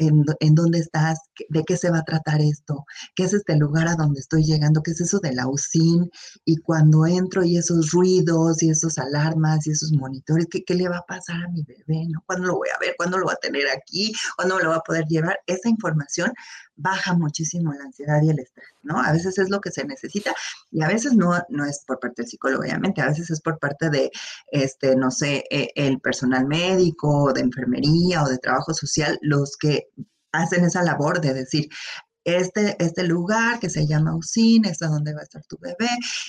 en, dónde estás, de qué se va a tratar esto, qué es este lugar a donde estoy llegando, qué es eso de la UCIN, y cuando entro y esos ruidos y esos alarmas y esos monitores, ¿qué, qué le va a pasar a mi bebé? ¿no? ¿Cuándo lo voy a ver? ¿Cuándo lo va a tener aquí? ¿Cuándo lo va a poder llevar? Esa información baja muchísimo la ansiedad y el estrés, ¿no? A veces es lo que se necesita y a veces no, no es por parte del psicólogo, obviamente, a veces es por parte de, este, no sé, e, el personal médico, de enfermería o de trabajo social, los que hacen esa labor de decir, este, este lugar que se llama usina, es donde va a estar tu bebé,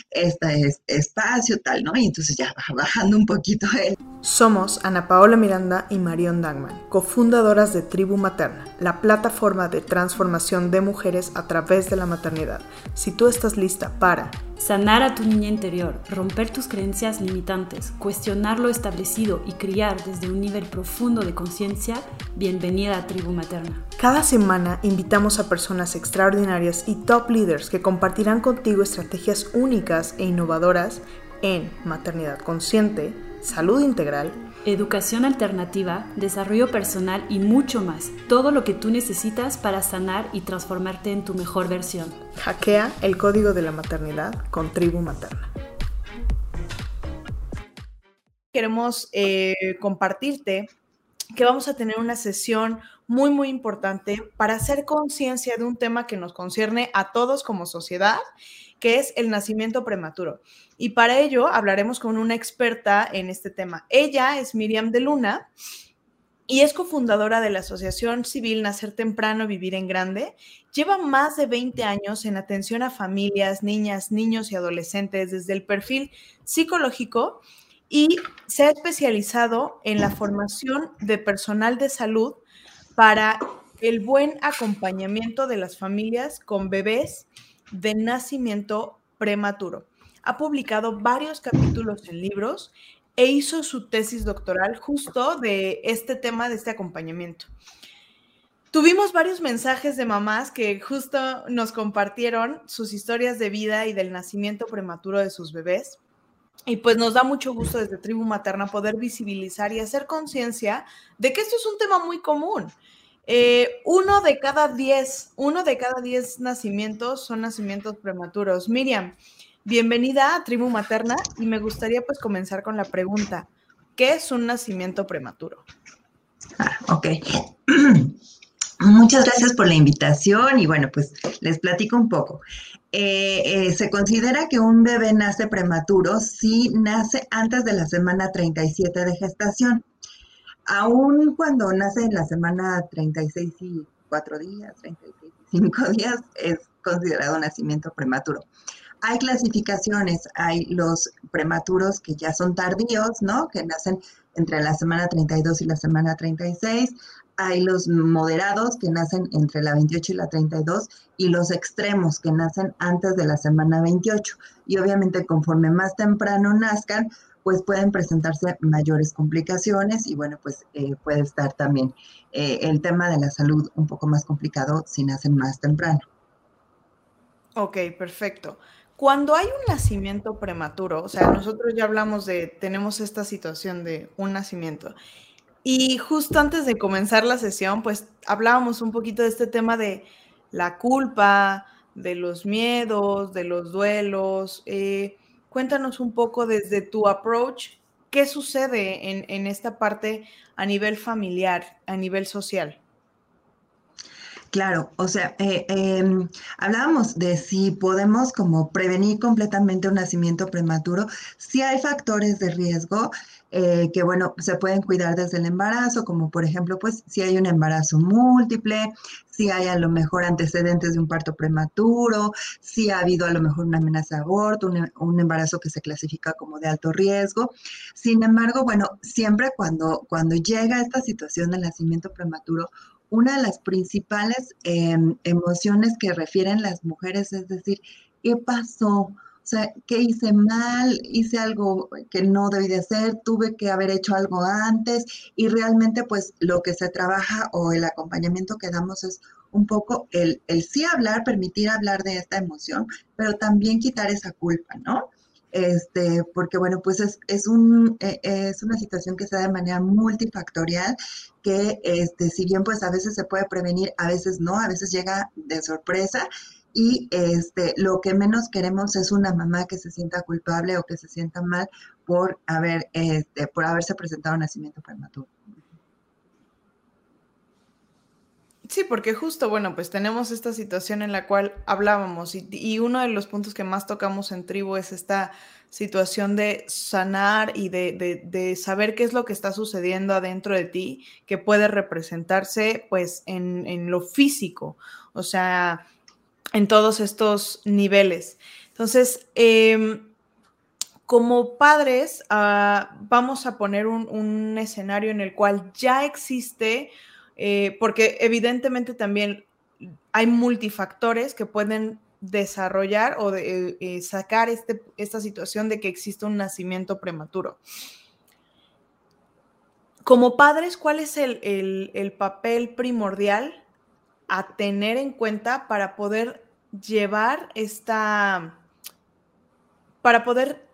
este es espacio, tal, ¿no? Y entonces ya va bajando un poquito él. Somos Ana Paola Miranda y Marion Dangman, cofundadoras de Tribu Materna, la plataforma de transformación de mujeres a través de la maternidad. Si tú estás lista para Sanar a tu niña interior, romper tus creencias limitantes, cuestionar lo establecido y criar desde un nivel profundo de conciencia, bienvenida a Tribu Materna. Cada semana invitamos a personas extraordinarias y top leaders que compartirán contigo estrategias únicas e innovadoras en maternidad consciente, salud integral, educación alternativa, desarrollo personal y mucho más. Todo lo que tú necesitas para sanar y transformarte en tu mejor versión. Hackea el código de la maternidad con Tribu Materna. Queremos eh, compartirte que vamos a tener una sesión muy, muy importante para hacer conciencia de un tema que nos concierne a todos como sociedad, que es el nacimiento prematuro. Y para ello hablaremos con una experta en este tema. Ella es Miriam de Luna y es cofundadora de la Asociación Civil Nacer Temprano, Vivir en Grande. Lleva más de 20 años en atención a familias, niñas, niños y adolescentes desde el perfil psicológico y se ha especializado en la formación de personal de salud para el buen acompañamiento de las familias con bebés de nacimiento prematuro. Ha publicado varios capítulos en libros e hizo su tesis doctoral justo de este tema, de este acompañamiento. Tuvimos varios mensajes de mamás que justo nos compartieron sus historias de vida y del nacimiento prematuro de sus bebés. Y pues nos da mucho gusto desde Tribu Materna poder visibilizar y hacer conciencia de que esto es un tema muy común. Eh, uno de cada diez, uno de cada diez nacimientos son nacimientos prematuros. Miriam, bienvenida a Tribu Materna y me gustaría pues comenzar con la pregunta, ¿qué es un nacimiento prematuro? Ah, ok. Muchas gracias por la invitación y bueno, pues les platico un poco. Eh, eh, se considera que un bebé nace prematuro si nace antes de la semana 37 de gestación. Aún cuando nace en la semana 36 y 4 días, 36 y 5 días, es considerado nacimiento prematuro. Hay clasificaciones, hay los prematuros que ya son tardíos, ¿no? Que nacen entre la semana 32 y la semana 36, hay los moderados que nacen entre la 28 y la 32 y los extremos que nacen antes de la semana 28. Y obviamente conforme más temprano nazcan, pues pueden presentarse mayores complicaciones y bueno, pues eh, puede estar también eh, el tema de la salud un poco más complicado si nacen más temprano. Ok, perfecto. Cuando hay un nacimiento prematuro, o sea, nosotros ya hablamos de, tenemos esta situación de un nacimiento y justo antes de comenzar la sesión, pues hablábamos un poquito de este tema de la culpa, de los miedos, de los duelos. Eh, cuéntanos un poco desde tu approach, ¿qué sucede en, en esta parte a nivel familiar, a nivel social? Claro, o sea, eh, em, hablábamos de si podemos como prevenir completamente un nacimiento prematuro, si hay factores de riesgo eh, que, bueno, se pueden cuidar desde el embarazo, como por ejemplo, pues si hay un embarazo múltiple, si hay a lo mejor antecedentes de un parto prematuro, si ha habido a lo mejor una amenaza de aborto, un, un embarazo que se clasifica como de alto riesgo. Sin embargo, bueno, siempre cuando, cuando llega esta situación del nacimiento prematuro, una de las principales em, emociones que refieren las mujeres es decir, ¿qué pasó? O sea, ¿qué hice mal? Hice algo que no debí de hacer, tuve que haber hecho algo antes y realmente pues lo que se trabaja o el acompañamiento que damos es un poco el, el sí hablar, permitir hablar de esta emoción, pero también quitar esa culpa, ¿no? este, porque bueno, pues es, es, un, e, es una situación que se da de manera multifactorial, que este, si bien pues a veces se puede prevenir, a veces no, a veces llega de sorpresa y este, lo que menos queremos es una mamá que se sienta culpable o que se sienta mal por, haber, este, por haberse presentado un nacimiento prematuro. Sí, porque justo, bueno, pues tenemos esta situación en la cual hablábamos y, uno de los puntos que más tocamos en tribu es esta situación de sanar y de, saber qué es lo que está sucediendo adentro de ti, que puede representarse pues en, en lo físico, o sea, en todos estos niveles. Entonces, em, como padres, ah, vamos a poner un, escenario en el cual ya existe eh, porque evidentemente también hay multifactores que pueden desarrollar o de, eh, sacar este, esta situación de que existe un nacimiento prematuro. Como padres, ¿cuál es el papel primordial a tener en cuenta para poder llevar esta, para poder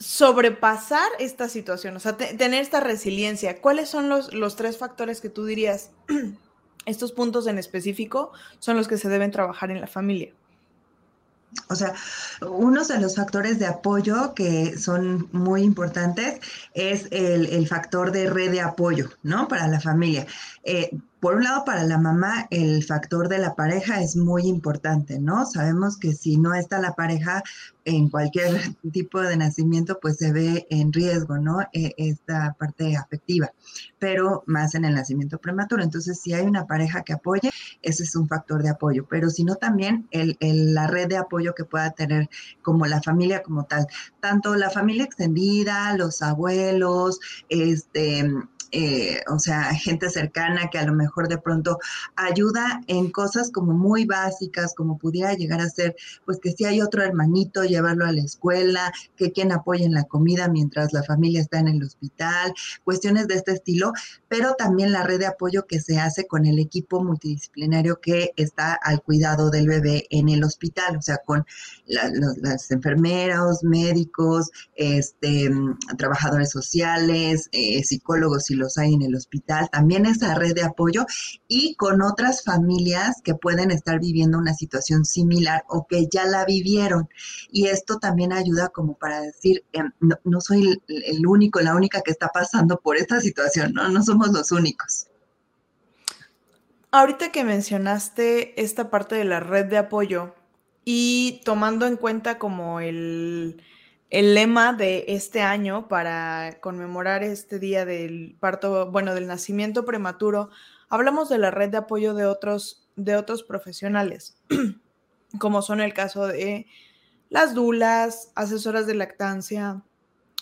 sobrepasar esta situación, o sea, tener esta resiliencia. ¿Cuáles son los, los tres factores que tú dirías, estos puntos en específico, son los que se deben trabajar en la familia? O sea, uno de los factores de apoyo que son muy importantes es el, factor de red de apoyo, ¿no? Para la familia. Eh, por un lado, para la mamá, el factor de la pareja es muy importante, ¿no? Sabemos que si no está la pareja en cualquier tipo de nacimiento, pues se ve en riesgo, ¿no? E, esta parte afectiva, pero más en el nacimiento prematuro. Entonces, si hay una pareja que apoye, ese es un factor de apoyo, pero si no también el, la red de apoyo que pueda tener como la familia como tal, tanto la familia extendida, los abuelos, este eh, o sea, gente cercana que a lo mejor de pronto ayuda en cosas como muy básicas, como pudiera llegar a ser, pues que si hay otro hermanito, llevarlo a la escuela, que quien apoye en la comida mientras la familia está en el hospital, cuestiones de este estilo, pero también la red de apoyo que se hace con el equipo multidisciplinario que está al cuidado del bebé en el hospital, o sea, con las enfermeras, médicos, este, trabajadores sociales, eh, psicólogos y los hay en el hospital, también esa red de apoyo y con otras familias que pueden estar viviendo una situación similar o que ya la vivieron. Y esto también ayuda como para decir, em, no, soy el, único, la única que está pasando por esta situación, ¿no? No somos los únicos. Ahorita que mencionaste esta parte de la red de apoyo y tomando en cuenta como el, el lema de este año para conmemorar este día del parto, bueno, del nacimiento prematuro, hablamos de la red de apoyo de otros, de otros profesionales, como son el caso de las dulas, asesoras de lactancia,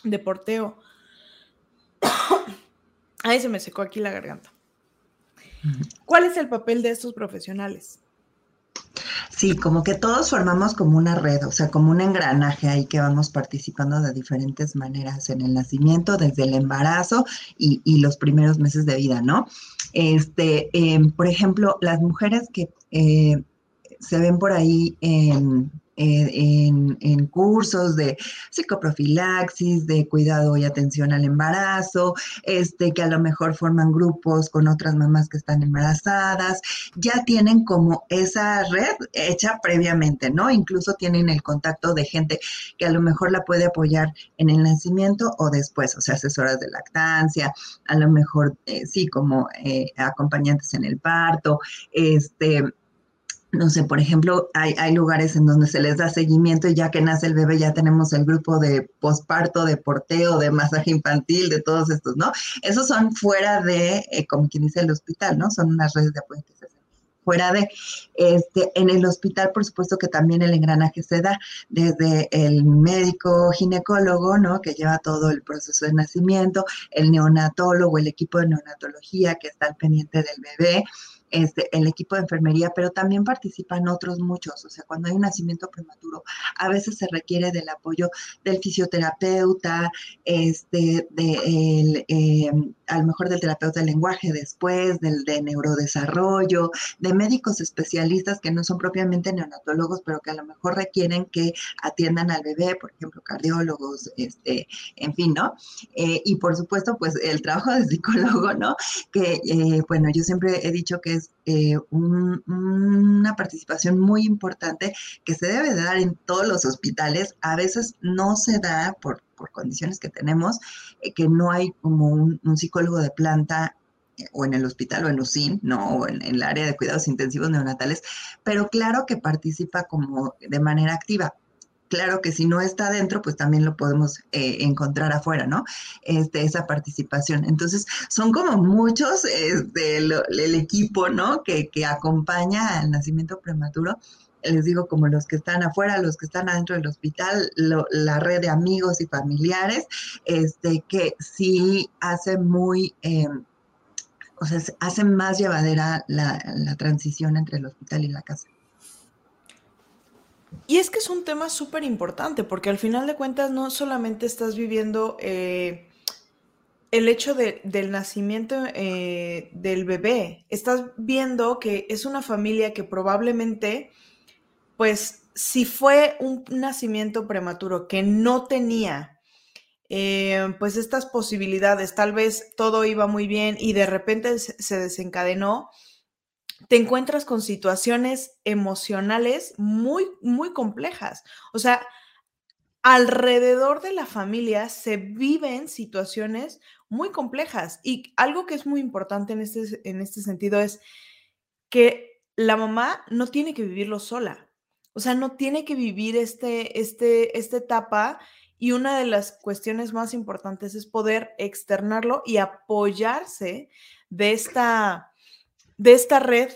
de porteo. Ahí se me secó aquí la garganta. ¿Cuál es el papel de estos profesionales? Sí, como que todos formamos como una red, o sea, como un engranaje ahí que vamos participando de diferentes maneras en el nacimiento, desde el embarazo y, los primeros meses de vida, ¿no? Este, em, por ejemplo, las mujeres que eh, se ven por ahí en en, cursos de psicoprofilaxis, de cuidado y atención al embarazo, este, que a lo mejor forman grupos con otras mamás que están embarazadas, ya tienen como esa red hecha previamente, ¿no? Incluso tienen el contacto de gente que a lo mejor la puede apoyar en el nacimiento o después, o sea, asesoras de lactancia, a lo mejor eh, sí, como eh, acompañantes en el parto, este no sé, por ejemplo, hay, hay, lugares en donde se les da seguimiento y ya que nace el bebé ya tenemos el grupo de posparto, de porteo, de masaje infantil, de todos estos, ¿no? Esos son fuera de, eh, como quien dice, el hospital, ¿no? Son unas redes de apoyo que se hacen fuera de, este, en el hospital, por supuesto que también el engranaje se da desde el médico ginecólogo, ¿no? Que lleva todo el proceso de nacimiento, el neonatólogo, el equipo de neonatología que está al pendiente del bebé, este, el equipo de enfermería, pero también participan otros muchos. O sea, cuando hay un nacimiento prematuro, a veces se requiere del apoyo del fisioterapeuta, este, de el, em, a lo mejor del terapeuta del lenguaje después, del de neurodesarrollo, de médicos especialistas que no son propiamente neonatólogos, pero que a lo mejor requieren que atiendan al bebé, por ejemplo, cardiólogos, este, en fin, ¿no? Eh, y por supuesto, pues el trabajo de psicólogo, ¿no? Que, eh, bueno, yo siempre he dicho que es eh, una participación muy importante que se debe dar en todos los hospitales. A veces no se da por, condiciones que tenemos, eh, que no hay como un, psicólogo de planta eh, o en el hospital o en UCIN, ¿no? O en, el área de cuidados intensivos neonatales, pero claro que participa como de manera activa claro que si no está dentro, pues también lo podemos eh, encontrar afuera, ¿no? Este, esa participación. Entonces, son como muchos este, el equipo, ¿no? Que acompaña al nacimiento prematuro les digo, como los que están afuera, los que están adentro del hospital, la red de amigos y familiares, este, que sí hace muy, eh, o sea, hace más llevadera la, transición entre el hospital y la casa. Y es que es un tema súper importante, porque al final de cuentas no solamente estás viviendo eh, el hecho del nacimiento eh, del bebé, estás viendo que es una familia que probablemente pues si fue un nacimiento prematuro que no tenía eh, pues estas posibilidades, tal vez todo iba muy bien y de repente se desencadenó, te encuentras con situaciones emocionales muy, muy complejas. O sea, alrededor de la familia se viven situaciones muy complejas y algo que es muy importante en este, en este sentido es que la mamá no tiene que vivirlo sola. O sea, no tiene que vivir este, este, esta etapa y una de las cuestiones más importantes es poder externarlo y apoyarse de esta, de esta red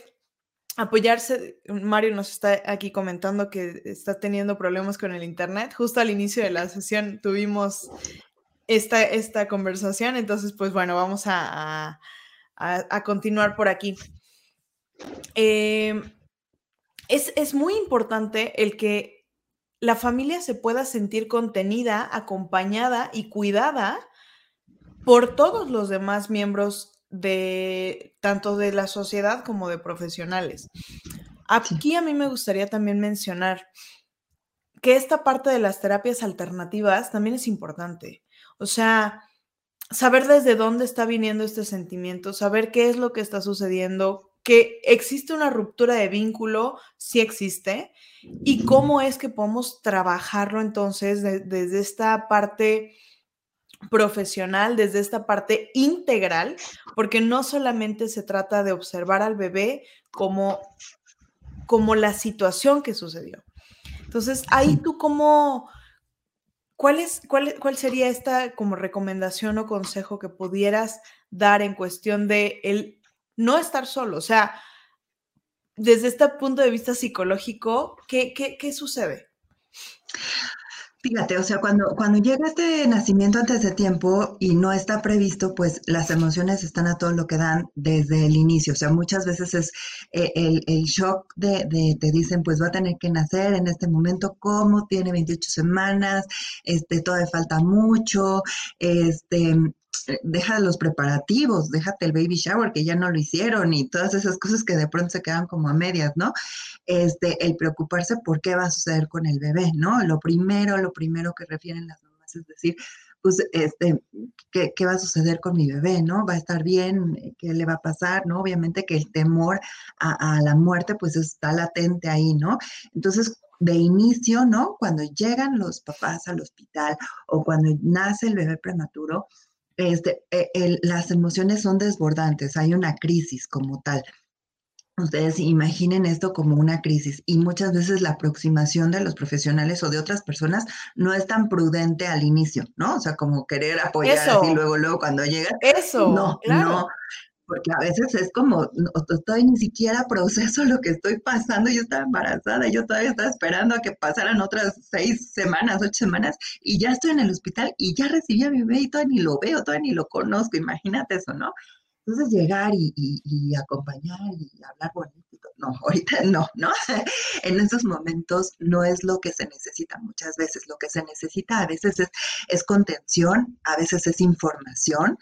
apoyarse, Mario nos está aquí comentando que está teniendo problemas con el Internet. Justo al inicio de la sesión tuvimos esta, esta conversación, entonces pues bueno, vamos a, a, continuar por aquí. Eh, es, muy importante el que la familia se pueda sentir contenida, acompañada y cuidada por todos los demás miembros de tanto de la sociedad como de profesionales. Aquí a mí me gustaría también mencionar que esta parte de las terapias alternativas también es importante. O sea, saber desde dónde está viniendo este sentimiento, saber qué es lo que está sucediendo, que existe una ruptura de vínculo, sí existe, y cómo es que podemos trabajarlo entonces desde esta parte profesional, desde esta parte integral, porque no solamente se trata de observar al bebé como, como la situación que sucedió. Entonces, ahí tú cómo, ¿cuál, es, cuál, cuál sería esta como recomendación o consejo que pudieras dar en cuestión de el no estar solo. O sea, desde este punto de vista psicológico, ¿qué, qué, sucede? Fíjate, o sea, cuando, cuando llega este nacimiento antes de tiempo y no está previsto, pues las emociones están a todo lo que dan desde el inicio. O sea, muchas veces es eh, el, shock de, de, te dicen, pues va a tener que nacer en este momento, ¿cómo? Tiene 28 semanas, este, todavía falta mucho, este, deja los preparativos, déjate el baby shower que ya no lo hicieron y todas esas cosas que de pronto se quedan como a medias, ¿no? Este, el preocuparse por qué va a suceder con el bebé, ¿no? Lo primero, lo primero que refieren las mamás es decir, pues, este, ¿qué, ¿qué, va a suceder con mi bebé, ¿no? ¿Va a estar bien? ¿Qué le va a pasar, no? Obviamente que el temor a, a la muerte, pues está latente ahí, ¿no? Entonces, de inicio, ¿no? Cuando llegan los papás al hospital o cuando nace el bebé prematuro, este, eh, las emociones son desbordantes, hay una crisis como tal. Ustedes imaginen esto como una crisis y muchas veces la aproximación de los profesionales o de otras personas no es tan prudente al inicio, ¿no? O sea, como querer apoyar y luego, luego cuando llega. Eso. No, no porque a veces es como, no, estoy ni siquiera proceso lo que estoy pasando, yo estaba embarazada, yo todavía estaba esperando a que pasaran otras seis semanas, ocho semanas, y ya estoy en el hospital y ya recibí a mi bebé y todavía ni lo veo, todavía ni lo conozco, imagínate eso, ¿no? Entonces llegar y, y, acompañar y hablar bonito, no, ahorita no, ¿no? en esos momentos no es lo que se necesita muchas veces. Lo que se necesita a veces es, es contención, a veces es información,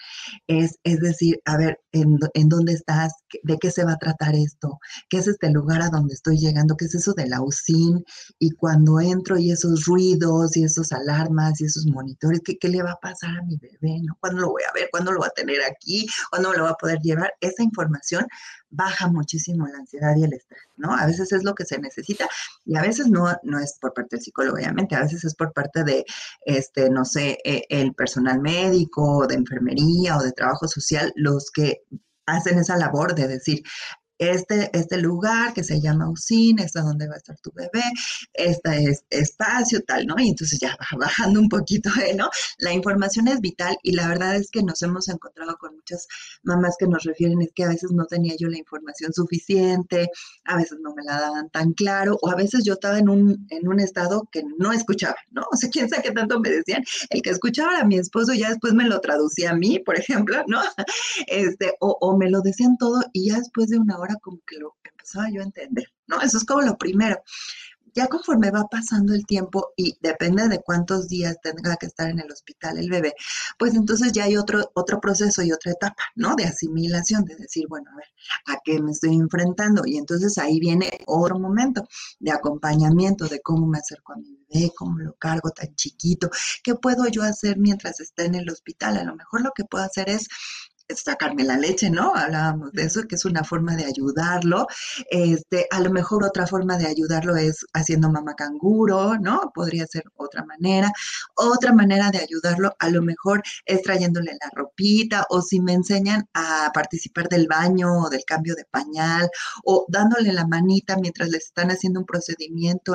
es, es decir, a ver, ¿en, ¿en dónde estás? ¿De qué se va a tratar esto? ¿Qué es este lugar a donde estoy llegando? ¿Qué es eso de la UCIN? Y cuando entro y esos ruidos y esos alarmas y esos monitores, ¿qué, qué le va a pasar a mi bebé? ¿no? ¿Cuándo lo voy a ver? ¿Cuándo lo va a tener aquí? ¿Cuándo lo va a poder llevar? Esa información baja muchísimo la ansiedad y el estrés, ¿no? A veces es lo que se necesita y a veces no, no es por parte del psicólogo, obviamente, a veces es por parte de, este, no sé, e, el personal médico, de enfermería o de trabajo social, los que hacen esa labor de decir, este, este lugar que se llama usina, es donde va a estar tu bebé, este es espacio, tal, ¿no? Y entonces ya bajando un poquito, ¿eh? ¿no? La información es vital y la verdad es que nos hemos encontrado con muchas mamás que nos refieren es que a veces no tenía yo la información suficiente, a veces no me la daban tan claro, o a veces yo estaba en un, en un estado que no escuchaba, ¿no? O sea, quién sabe qué tanto me decían, el que escuchaba a mi esposo ya después me lo traducía a mí, por ejemplo, ¿no? Este, o, o me lo decían todo y ya después de una hora como que lo empezaba yo a entender, ¿no? Eso es como lo primero. Ya conforme va pasando el tiempo y depende de cuántos días tenga que estar en el hospital el bebé, pues entonces ya hay otro, otro proceso y otra etapa, ¿no? De asimilación, de decir, bueno, a ver, ¿a qué me estoy enfrentando? Y entonces ahí viene otro momento de acompañamiento, de cómo me acerco a mi bebé, cómo lo cargo tan chiquito, qué puedo yo hacer mientras esté en el hospital. A lo mejor lo que puedo hacer es sacarme la leche, ¿no? Hablábamos de eso, que es una forma de ayudarlo. Este, a lo mejor otra forma de ayudarlo es haciendo mamá canguro, ¿no? Podría ser otra manera. Otra manera de ayudarlo a lo mejor es trayéndole la ropita o si me enseñan a participar del baño o del cambio de pañal o dándole la manita mientras les están haciendo un procedimiento,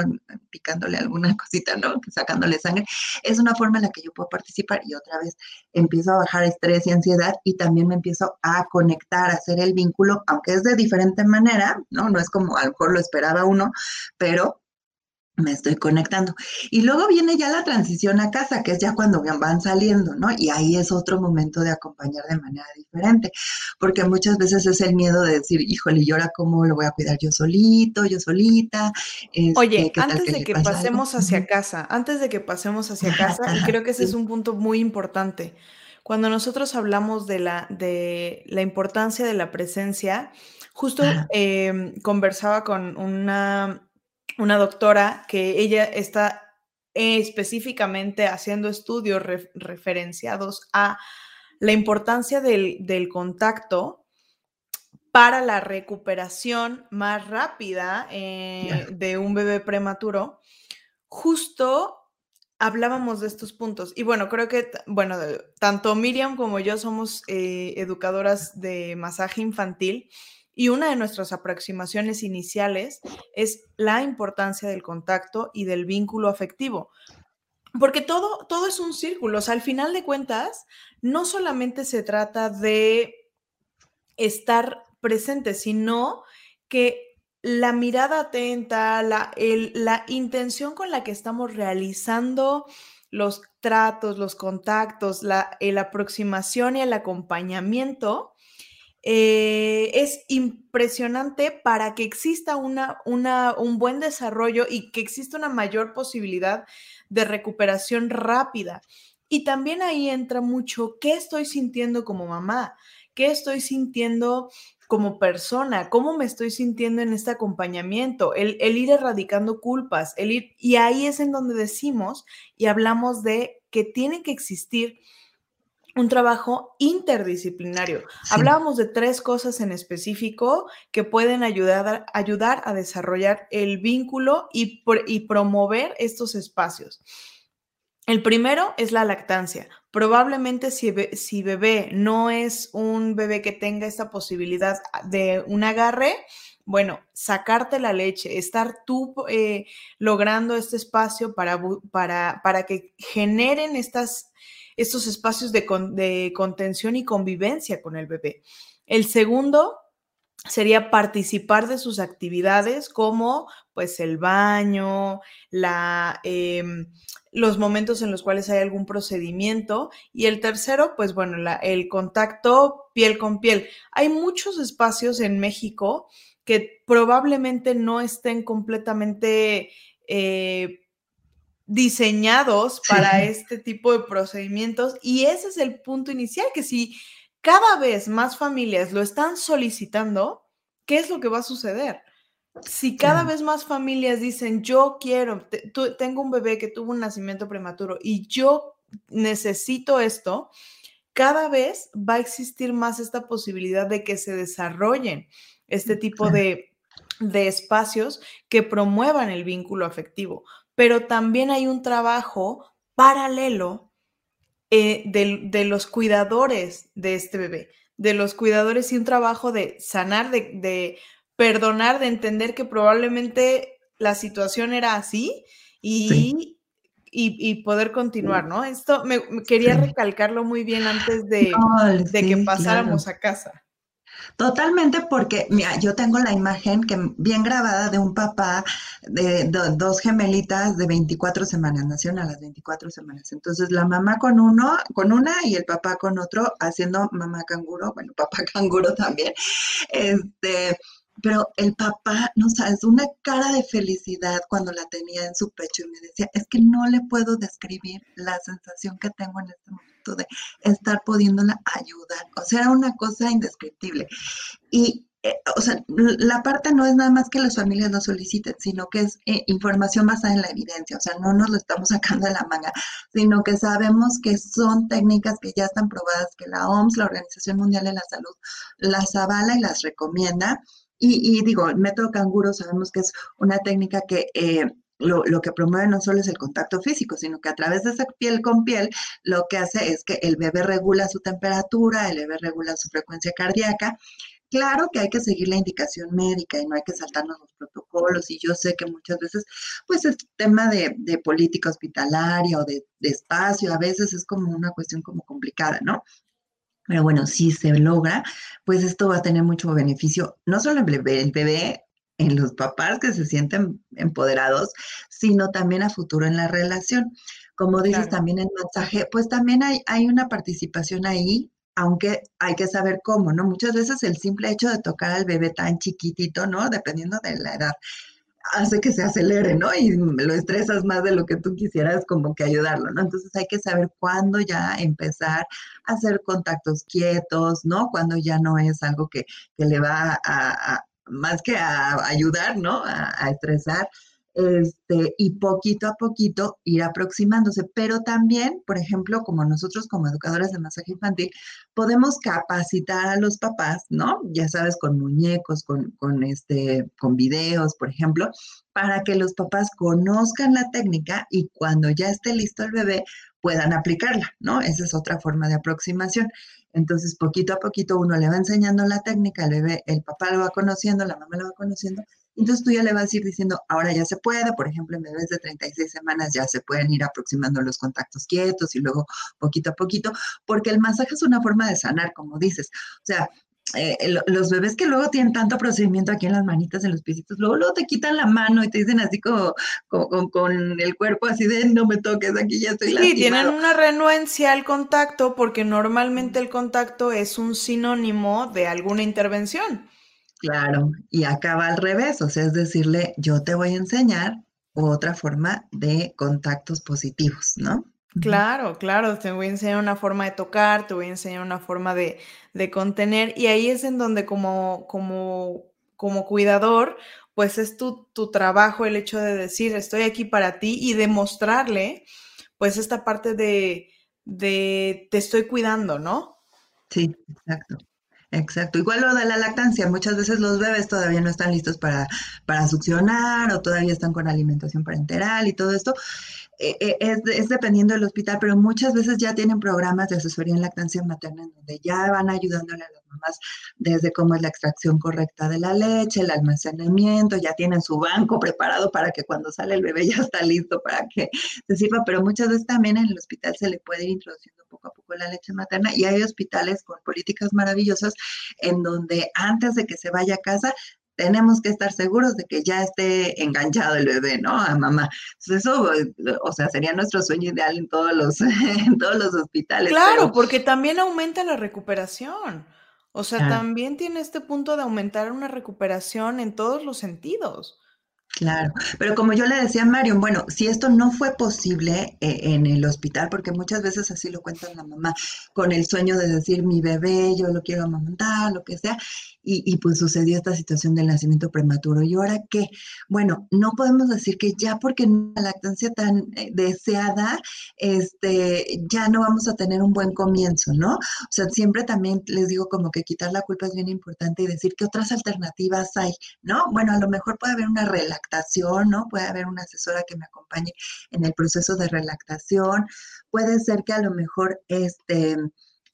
picándole alguna cosita, ¿no? Sacándole sangre. Es una forma en la que yo puedo participar y otra vez empiezo a bajar estrés y ansiedad y también me empiezo a conectar, a hacer el vínculo, aunque es de diferente manera, ¿no? No es como a lo mejor lo esperaba uno, pero me estoy conectando. Y luego viene ya la transición a casa, que es ya cuando van saliendo, ¿no? Y ahí es otro momento de acompañar de manera diferente, porque muchas veces es el miedo de decir, híjole, ¿y ahora cómo lo voy a cuidar yo solito, yo solita? Este, Oye, antes de que pasemos hacia casa, antes de que pasemos hacia casa, y creo que ese es un punto muy importante. Cuando nosotros hablamos de la, de la importancia de la presencia, justo em, conversaba con una, una doctora que ella está específicamente haciendo estudios referenciados a la importancia del, del, contacto para la recuperación más rápida eh, de un bebé prematuro, justo hablábamos de estos puntos. Y bueno, creo que, bueno, tanto Miriam como yo somos eh, educadoras de masaje infantil y una de nuestras aproximaciones iniciales es la importancia del contacto y del vínculo afectivo. Porque todo, todo es un círculo. O sea, al final de cuentas, no solamente se trata de estar presente, sino que la mirada atenta, la, la intención con la que estamos realizando los tratos, los contactos, la, aproximación y el acompañamiento, eh, es impresionante para que exista una, una, un buen desarrollo y que exista una mayor posibilidad de recuperación rápida. Y también ahí entra mucho qué estoy sintiendo como mamá, qué estoy sintiendo como persona, cómo me estoy sintiendo en este acompañamiento, el, ir erradicando culpas, el ir, y ahí es en donde decimos y hablamos de que tiene que existir un trabajo interdisciplinario. Hablábamos de tres cosas en específico que pueden ayudar, ayudar a desarrollar el vínculo y, y promover estos espacios. El primero es la lactancia. Probablemente si, si, bebé no es un bebé que tenga esta posibilidad de un agarre, bueno, sacarte la leche, estar tú eh, logrando este espacio para, para, para que generen estas, estos espacios de, de contención y convivencia con el bebé. El segundo sería participar de sus actividades como pues el baño, la, em, los momentos en los cuales hay algún procedimiento y el tercero pues bueno, el contacto piel con piel. Hay muchos espacios en México que probablemente no estén completamente eh, diseñados para este tipo de procedimientos y ese es el punto inicial, que si cada vez más familias lo están solicitando, ¿qué es lo que va a suceder? Si cada vez más familias dicen, yo quiero, tengo un bebé que tuvo un nacimiento prematuro y yo necesito esto, cada vez va a existir más esta posibilidad de que se desarrollen este tipo de, de espacios que promuevan el vínculo afectivo. Pero también hay un trabajo paralelo eh, de, los cuidadores de este bebé, de los cuidadores y un trabajo de sanar, de, perdonar, de entender que probablemente la situación era así y, y, poder continuar, ¿no? Esto me, quería recalcarlo muy bien antes de, de que pasáramos a casa. Totalmente porque, mira, yo tengo la imagen que bien grabada de un papá de, dos gemelitas de 24 semanas, nacieron a las 24 semanas. Entonces la mamá con uno, con una y el papá con otro, haciendo mamá canguro, bueno, papá canguro también. Este, pero el papá, no sabes, una cara de felicidad cuando la tenía en su pecho y me decía, es que no le puedo describir la sensación que tengo en este momento de estar pudiéndola ayudar. O sea, era una cosa indescriptible. Y, eh, o sea, la parte no es nada más que las familias lo soliciten, sino que es eh, información basada en la evidencia. O sea, no nos lo estamos sacando de la manga, sino que sabemos que son técnicas que ya están probadas, que la OMS, la Organización Mundial de la Salud, las avala y las recomienda y, digo, el método canguro sabemos que es una técnica que eh, lo, que promueve no solo es el contacto físico, sino que a través de esa piel con piel lo que hace es que el bebé regula su temperatura, el bebé regula su frecuencia cardíaca. Claro que hay que seguir la indicación médica y no hay que saltarnos los protocolos y yo sé que muchas veces pues es tema de, política hospitalaria o de, de espacio, a veces es como una cuestión como complicada, ¿no? Pero bueno, si se logra, pues esto va a tener mucho beneficio, no solo en el bebé, en los papás que se sienten empoderados, sino también a futuro en la relación. Como dices también en mensaje, pues también hay, hay una participación ahí, aunque hay que saber cómo, ¿no? Muchas veces el simple hecho de tocar al bebé tan chiquitito, ¿no? Dependiendo de la edad, hace que se acelere, ¿no? Y lo estresas más de lo que tú quisieras como que ayudarlo, ¿no? Entonces hay que saber cuándo ya empezar a hacer contactos quietos, ¿no? Cuando ya no es algo que, le va a, más que a ayudar, ¿no? a estresar, este, y poquito a poquito ir aproximándose. Pero también, por ejemplo, como nosotros como educadores de masaje infantil, podemos capacitar a los papás, ¿no? Ya sabes, con muñecos, con, con, este, con videos, por ejemplo, para que los papás conozcan la técnica y cuando ya esté listo el bebé puedan aplicarla, ¿no? Esa es otra forma de aproximación. Entonces, poquito a poquito uno le va enseñando la técnica, el bebé, el papá lo va conociendo, la mamá lo va conociendo entonces tú ya le vas a ir diciendo, ahora ya se puede, por ejemplo, en bebés de 36 semanas ya se pueden ir aproximando los contactos quietos y luego poquito a poquito, porque el masaje es una forma de sanar, como dices. O sea, eh, los bebés que luego tienen tanto procedimiento aquí en las manitas, en los pisitos, luego, luego te quitan la mano y te dicen así como, con el cuerpo así de no me toques, aquí ya estoy Sí, tienen una renuencia al contacto porque normalmente el contacto es un sinónimo de alguna intervención. Claro, y acaba al revés, o sea, es decirle, yo te voy a enseñar otra forma de contactos positivos, ¿no? Claro, claro, te voy a enseñar una forma de tocar, te voy a enseñar una forma de, contener, y ahí es en donde como, como, como cuidador, pues es tu, tu trabajo el hecho de decir, estoy aquí para ti y demostrarle, pues esta parte de, de te estoy cuidando, ¿no? Sí, exacto. Exacto. Igual lo de la lactancia, muchas veces los bebés todavía no están listos para, para succionar o todavía están con alimentación parenteral y todo esto. Eh, eh, es, dependiendo del hospital, pero muchas veces ya tienen programas de asesoría en lactancia materna en donde ya van ayudándole a las mamás desde cómo es la extracción correcta de la leche, el almacenamiento, ya tienen su banco preparado para que cuando sale el bebé ya está listo para que se sirva, pero muchas veces también en el hospital se le puede ir introduciendo poco a poco la leche materna y hay hospitales con políticas maravillosas en donde antes de que se vaya a casa tenemos que estar seguros de que ya esté enganchado el bebé, ¿no? A mamá. Entonces eso, o sea, sería nuestro sueño ideal en todos los, en todos los hospitales. Claro, porque también aumenta la recuperación. O sea, también tiene este punto de aumentar una recuperación en todos los sentidos. Claro, pero como yo le decía a Mario, bueno, si esto no fue posible eh, en el hospital, porque muchas veces así lo cuenta la mamá, con el sueño de decir mi bebé, yo lo quiero amamantar, lo que sea, y, pues sucedió esta situación del nacimiento prematuro. ¿Y ahora qué? Bueno, no podemos decir que ya porque la lactancia tan eh, deseada, este, ya no vamos a tener un buen comienzo, ¿no? O sea, siempre también les digo como que quitar la culpa es bien importante y decir qué otras alternativas hay, ¿no? Bueno, a lo mejor puede haber una relactación, ¿no? Puede haber una asesora que me acompañe en el proceso de relactación. Puede ser que a lo mejor, este,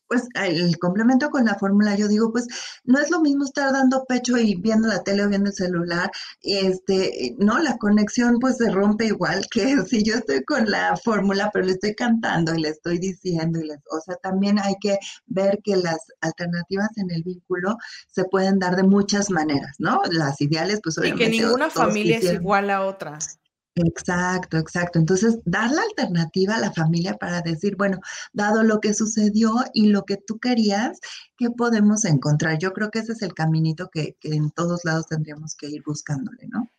pues el complemento con la fórmula, yo digo, pues no es lo mismo estar dando pecho y viendo la tele o viendo el celular, este, no, la conexión pues se rompe igual que si yo estoy con la fórmula, pero le estoy cantando y le estoy diciendo, y les, o sea, también hay que ver que las alternativas en el vínculo se pueden dar de muchas maneras, ¿no? Las ideales, pues obviamente. Y que ninguna familia es igual a otra. Exacto, exacto. Entonces, dar la alternativa a la familia para decir, bueno, dado lo que sucedió y lo que tú querías, ¿qué podemos encontrar? Yo creo que ese es el caminito que, en todos lados tendríamos que ir buscándole, ¿no?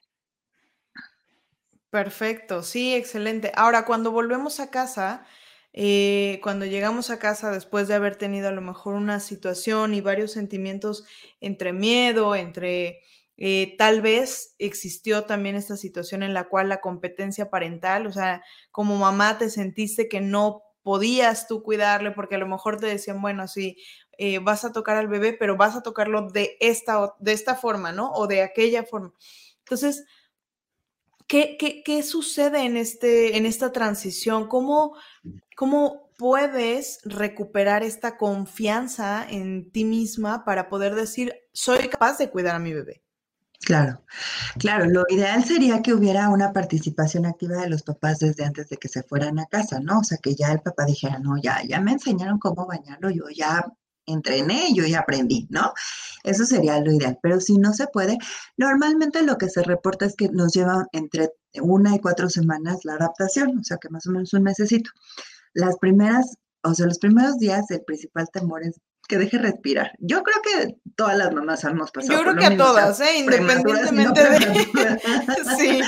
Perfecto, sí, excelente. Ahora, cuando volvemos a casa, eh, cuando llegamos a casa después de haber tenido a lo mejor una situación y varios sentimientos entre miedo, entre eh, tal vez existió también esta situación en la cual la competencia parental, o sea, como mamá te sentiste que no podías tú cuidarle porque a lo mejor te decían, bueno, sí, eh, vas a tocar al bebé, pero vas a tocarlo de esta, de esta forma, ¿no? O de aquella forma. Entonces, ¿qué, qué, sucede en, este, en esta transición? ¿Cómo, ¿Cómo puedes recuperar esta confianza en ti misma para poder decir, soy capaz de cuidar a mi bebé? Claro, claro, lo ideal sería que hubiera una participación activa de los papás desde antes de que se fueran a casa, ¿no? O sea, que ya el papá dijera, no, ya, ya me enseñaron cómo bañarlo, yo ya entrené, yo ya aprendí, ¿no? Eso sería lo ideal, pero si no se puede, normalmente lo que se reporta es que nos lleva entre una y cuatro semanas la adaptación, o sea, que más o menos un mesecito. Las primeras, o sea, los primeros días el principal temor es que deje respirar. Yo creo que todas las mamás hemos pasado. Yo creo que a todas, ¿eh? independientemente de. sí.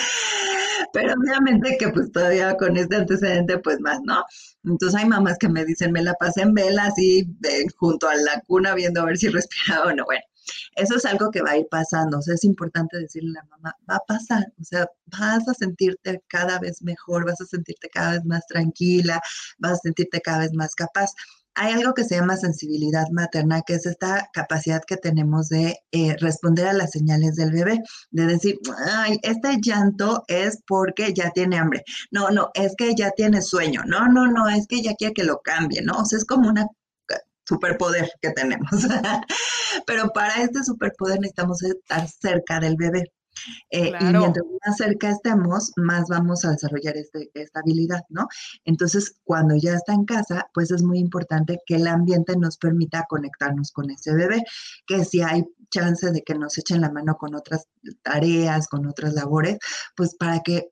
Pero obviamente que pues todavía con este antecedente, pues más, ¿no? Entonces hay mamás que me dicen, me la pasé en vela así junto a la cuna viendo a ver si respiraba o no. Bueno, eso es algo que va a ir pasando. O sea, es importante decirle a la mamá, va a pasar. O sea, vas a sentirte cada vez mejor, vas a sentirte cada vez más tranquila, vas a sentirte cada vez más capaz hay algo que se llama sensibilidad materna, que es esta capacidad que tenemos de eh, responder a las señales del bebé, de decir, ay, este llanto es porque ya tiene hambre. No, no, es que ya tiene sueño. No, no, no, es que ya quiere que lo cambie, ¿no? O sea, es como una superpoder que tenemos. Pero para este superpoder necesitamos estar cerca del bebé. Eh, y mientras más cerca estemos, más vamos a desarrollar este, esta habilidad, ¿no? Entonces, cuando ya está en casa, pues es muy importante que el ambiente nos permita conectarnos con ese bebé, que si hay chance de que nos echen la mano con otras tareas, con otras labores, pues para que,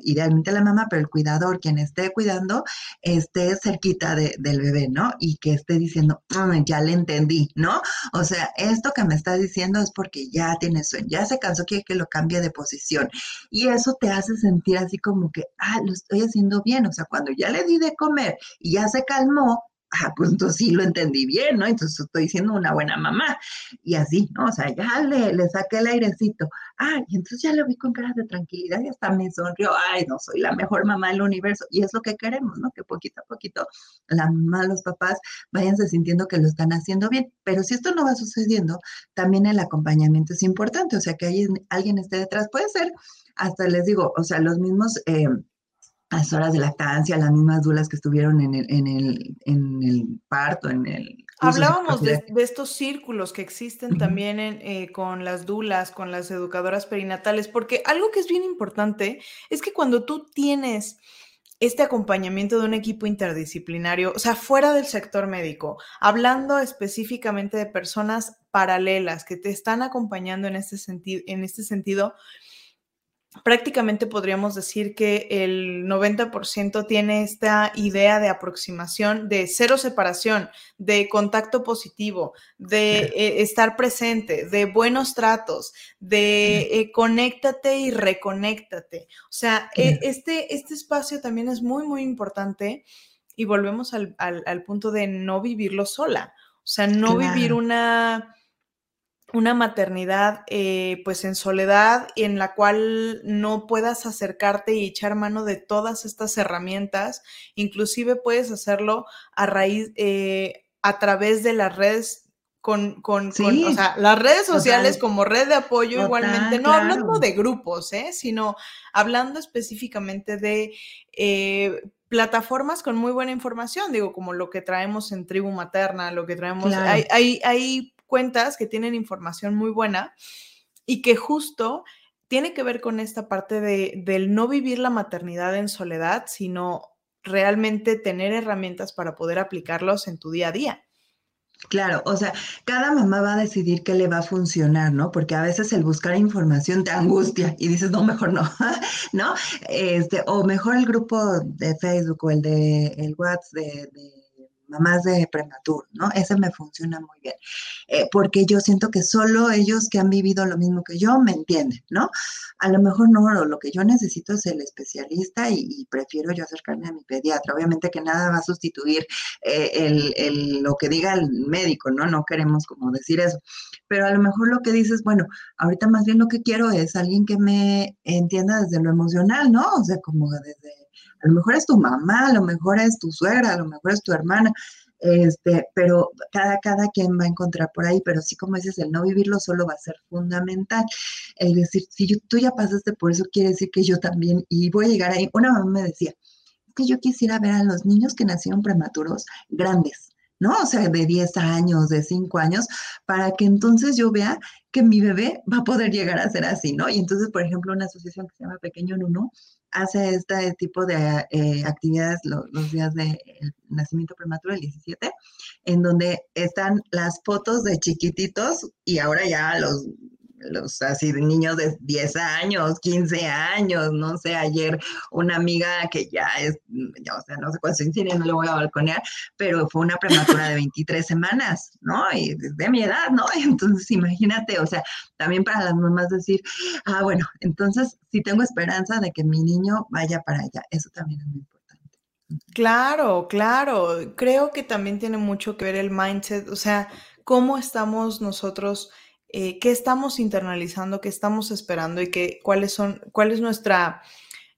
idealmente la mamá, pero el cuidador, quien esté cuidando, esté cerquita del bebé, ¿no? Y que esté diciendo, mm, ya le entendí, ¿no? O sea, esto que me está diciendo es porque ya tiene sueño, ya se cansó, quiere que lo cambie de posición. Y eso te hace sentir así como que, ah, lo estoy haciendo bien. O sea, cuando ya le di de comer y ya se calmó, ah, pues sí lo entendí bien, ¿no? Entonces estoy siendo una buena mamá. Y así, ¿no? O sea, ya le, le saqué el airecito. Ah, y entonces ya lo vi con caras de tranquilidad y hasta me sonrió. Ay, no, soy la mejor mamá del universo. Y es lo que queremos, ¿no? Que poquito a poquito la mamá, los papás váyanse sintiendo que lo están haciendo bien. Pero si esto no va sucediendo, también el acompañamiento es importante. O sea, que alguien, alguien esté detrás. Puede ser, hasta les digo, o sea, los mismos... Eh, las horas de lactancia, las mismas dulas que estuvieron en el, en el, en el parto, en el... Hablábamos de, estos círculos que existen también eh, con las dulas, con las educadoras perinatales, porque algo que es bien importante es que cuando tú tienes este acompañamiento de un equipo interdisciplinario, o sea, fuera del sector médico, hablando específicamente de personas paralelas que te están acompañando en este sentido, en este sentido prácticamente podríamos decir que el 90% tiene esta idea de aproximación, de cero separación, de contacto positivo, de eh, estar presente, de buenos tratos, de eh, conéctate y reconéctate. O sea, e, este, este espacio también es muy, muy importante y volvemos al, punto de no vivirlo sola. O sea, no vivir una una maternidad eh, pues en soledad y en la cual no puedas acercarte y echar mano de todas estas herramientas, inclusive puedes hacerlo a raíz, eh, a través de las redes con, con, o sea, las redes sociales como red de apoyo igualmente, no hablando de grupos, ¿eh? sino hablando específicamente de eh, plataformas con muy buena información, digo, como lo que traemos en Tribu Materna, lo que traemos, hay, hay, hay cuentas que tienen información muy buena y que justo tiene que ver con esta parte de, del no vivir la maternidad en soledad, sino realmente tener herramientas para poder aplicarlos en tu día a día. Claro, o sea, cada mamá va a decidir qué le va a funcionar, ¿no? Porque a veces el buscar información te angustia y dices, no, mejor no, ¿no? Este, o mejor el grupo de Facebook o el de el WhatsApp de mamás de prematuro, ¿no? Ese me funciona muy bien, eh, porque yo siento que solo ellos que han vivido lo mismo que yo me entienden, ¿no? A lo mejor no, lo que yo necesito es el especialista y, prefiero yo acercarme a mi pediatra. Obviamente que nada va a sustituir eh, el, lo que diga el médico, ¿no? No queremos como decir eso, pero a lo mejor lo que dices, bueno, ahorita más bien lo que quiero es alguien que me entienda desde lo emocional, ¿no? O sea, como desde a lo mejor es tu mamá, a lo mejor es tu suegra, a lo mejor es tu hermana, este, pero cada, cada quien va a encontrar por ahí, pero sí como dices, el no vivirlo solo va a ser fundamental. Es decir, si tú ya pasaste por eso, quiere decir que yo también, y voy a llegar ahí, una mamá me decía, es que yo quisiera ver a los niños que nacieron prematuros grandes, ¿no? O sea, de 10 años, de 5 años, para que entonces yo vea que mi bebé va a poder llegar a ser así, ¿no? Y entonces, por ejemplo, una asociación que se llama Pequeño Nuno hace este tipo de eh, actividades los días de nacimiento prematuro, el 17, en donde están las fotos de chiquititos y ahora ya los los así niños de 10 años, 15 años, no sé, ayer una amiga que ya es, ya, o sea, no sé cuántos años no le voy a balconear, pero fue una prematura de 23 semanas, ¿no? Y de mi edad, ¿no? Entonces, imagínate, o sea, también para las mamás decir, ah, bueno, entonces sí tengo esperanza de que mi niño vaya para allá, eso también es muy importante. Claro, claro, creo que también tiene mucho que ver el mindset, o sea, cómo estamos nosotros eh, qué estamos internalizando, qué estamos esperando y qué, cuáles son, cuál es nuestra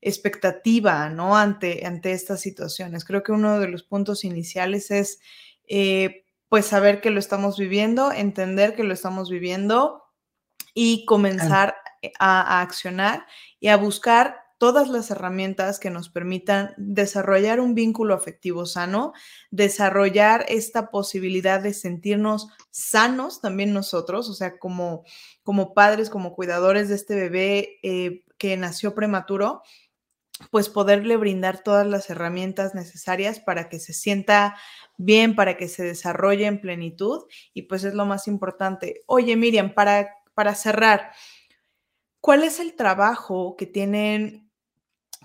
expectativa ¿no? ante, ante estas situaciones. Creo que uno de los puntos iniciales es eh, pues saber que lo estamos viviendo, entender que lo estamos viviendo y comenzar a, a accionar y a buscar todas las herramientas que nos permitan desarrollar un vínculo afectivo sano, desarrollar esta posibilidad de sentirnos sanos también nosotros, o sea, como, como padres, como cuidadores de este bebé eh, que nació prematuro, pues poderle brindar todas las herramientas necesarias para que se sienta bien, para que se desarrolle en plenitud y pues es lo más importante. Oye, Miriam, para, para cerrar, ¿cuál es el trabajo que tienen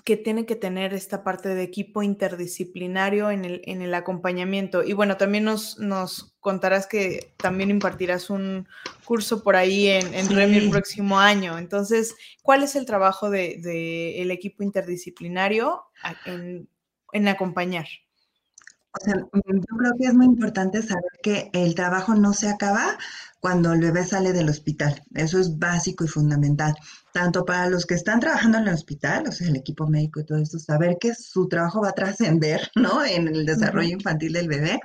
que tiene que tener esta parte de equipo interdisciplinario en el, en el acompañamiento. Y bueno, también nos, nos contarás que también impartirás un curso por ahí en, en el próximo año. Entonces, ¿cuál es el trabajo del de, el equipo interdisciplinario en, en acompañar? O sea, mm, yo creo que es muy importante saber que el trabajo no se acaba cuando el bebé sale del hospital. Eso es básico y fundamental. Tanto para los que están trabajando en el hospital, o sea, el equipo médico y todo esto, saber que su trabajo va a trascender, ¿no? En el desarrollo infantil del bebé,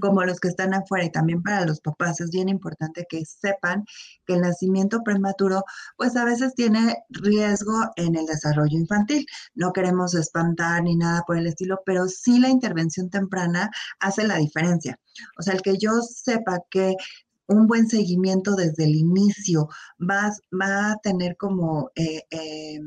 como los que están afuera y también para los papás es bien importante que sepan que el nacimiento prematuro pues a veces tiene riesgo en el desarrollo infantil. No queremos espantar ni nada por el estilo, pero sí la intervención temprana hace la diferencia. O sea, el que yo sepa que un buen seguimiento desde el inicio va, va a tener como... Eh, eh,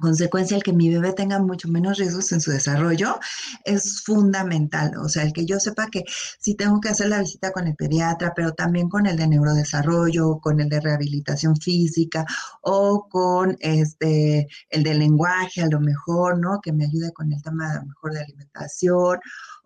consecuencia el que mi bebé tenga mucho menos riesgos en su desarrollo es fundamental. O sea, el que yo sepa que sí tengo que hacer la visita con el pediatra, pero también con el de neurodesarrollo, con el de rehabilitación física o con este el de lenguaje a lo mejor, ¿no? Que me ayude con el tema a lo mejor de alimentación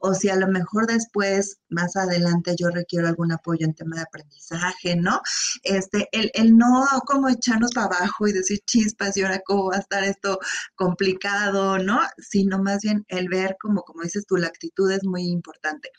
o si a lo mejor después, más adelante, yo requiero algún apoyo en tema de aprendizaje, ¿no? Este, el, el no como echarnos para abajo y decir chispas y ahora cómo va a estar esto complicado, ¿no? Sino más bien el ver como, como dices tú, la actitud es muy importante.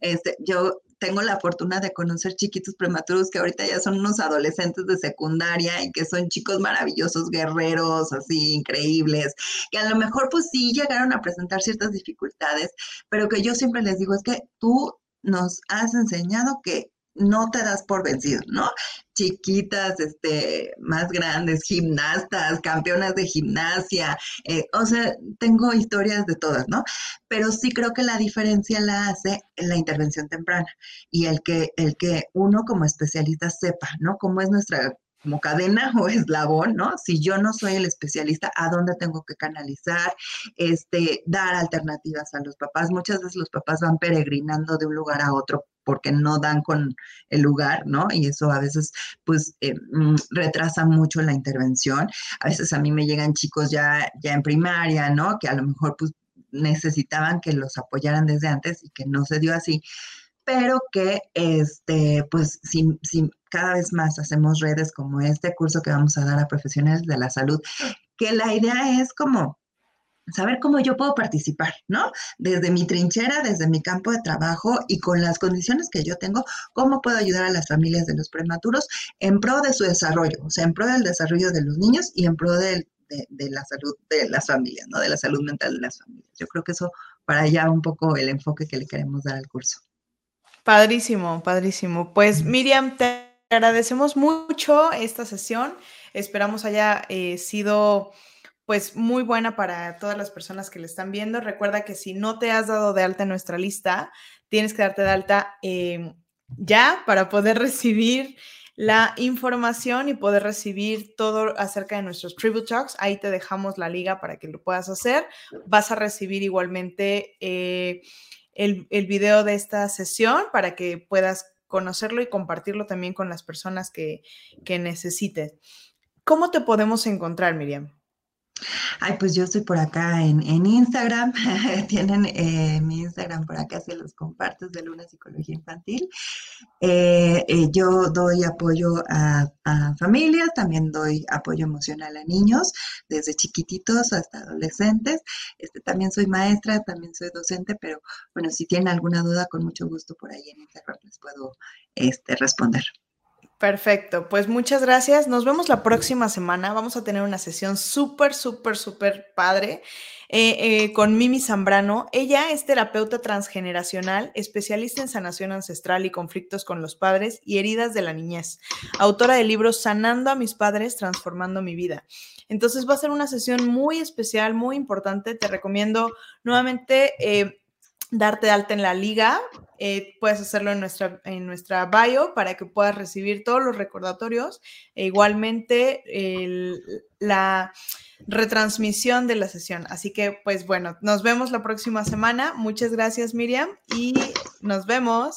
Este, yo tengo la fortuna de conocer chiquitos prematuros que ahorita ya son unos adolescentes de secundaria y que son chicos maravillosos, guerreros, así increíbles, que a lo mejor pues sí llegaron a presentar ciertas dificultades, pero que yo siempre les digo es que tú nos has enseñado que no te das por vencido, ¿no? Chiquitas, este, más grandes, gimnastas, campeonas de gimnasia, eh, o sea, tengo historias de todas, ¿no? Pero sí creo que la diferencia la hace la intervención temprana y el que, el que uno como especialista sepa, ¿no? Cómo es nuestra como cadena o eslabón, ¿no? Si yo no soy el especialista, ¿a dónde tengo que canalizar? Este, dar alternativas a los papás. Muchas veces los papás van peregrinando de un lugar a otro porque no dan con el lugar, ¿no? Y eso a veces, pues, eh, mm, retrasa mucho la intervención. A veces a mí me llegan chicos ya, ya en primaria, ¿no? Que a lo mejor, pues, necesitaban que los apoyaran desde antes y que no se dio así pero que este, pues si, si, cada vez más hacemos redes como este curso que vamos a dar a profesionales de la salud, que la idea es como saber cómo yo puedo participar, ¿no? Desde mi trinchera, desde mi campo de trabajo y con las condiciones que yo tengo, cómo puedo ayudar a las familias de los prematuros en pro de su desarrollo, o sea, en pro del desarrollo de los niños y en pro de, de, la salud de las familias, ¿no? De la salud mental de las familias. Yo creo que eso para allá un poco el enfoque que le queremos dar al curso. Padrísimo, padrísimo. Pues Miriam, te agradecemos mucho esta sesión. Esperamos haya eh, sido pues muy buena para todas las personas que le están viendo. Recuerda que si no te has dado de alta en nuestra lista, tienes que darte de alta em, ya para poder recibir la información y poder recibir todo acerca de nuestros Tribute Talks. Ahí te dejamos la liga para que lo puedas hacer. Vas a recibir igualmente eh, el, el video de esta sesión para que puedas conocerlo y compartirlo también con las personas que, que necesites. ¿Cómo te podemos encontrar, Miriam? Ay, pues yo estoy por acá en, Instagram. Tienen eh, mi Instagram por acá, se los compartes de Luna Psicología Infantil. Eh, eh, yo doy apoyo a, familias, también doy apoyo emocional a niños, desde chiquititos hasta adolescentes. Este, también soy maestra, también soy docente, pero bueno, si tienen alguna duda, con mucho gusto por ahí en Instagram les puedo este, responder. Perfecto, pues muchas gracias. Nos vemos la próxima semana. Vamos a tener una sesión súper, súper, súper padre eh, eh, con Mimi Zambrano. Ella es terapeuta transgeneracional, especialista en sanación ancestral y conflictos con los padres y heridas de la niñez. Autora del libro Sanando a mis padres, transformando mi vida. Entonces va a ser una sesión muy especial, muy importante. Te recomiendo nuevamente. Eh, darte alta en la liga. Eh, puedes hacerlo en nuestra, en nuestra bio para que puedas recibir todos los recordatorios e igualmente la retransmisión de la sesión. Así que, pues bueno, nos vemos la próxima semana. Muchas gracias, Miriam, y nos vemos.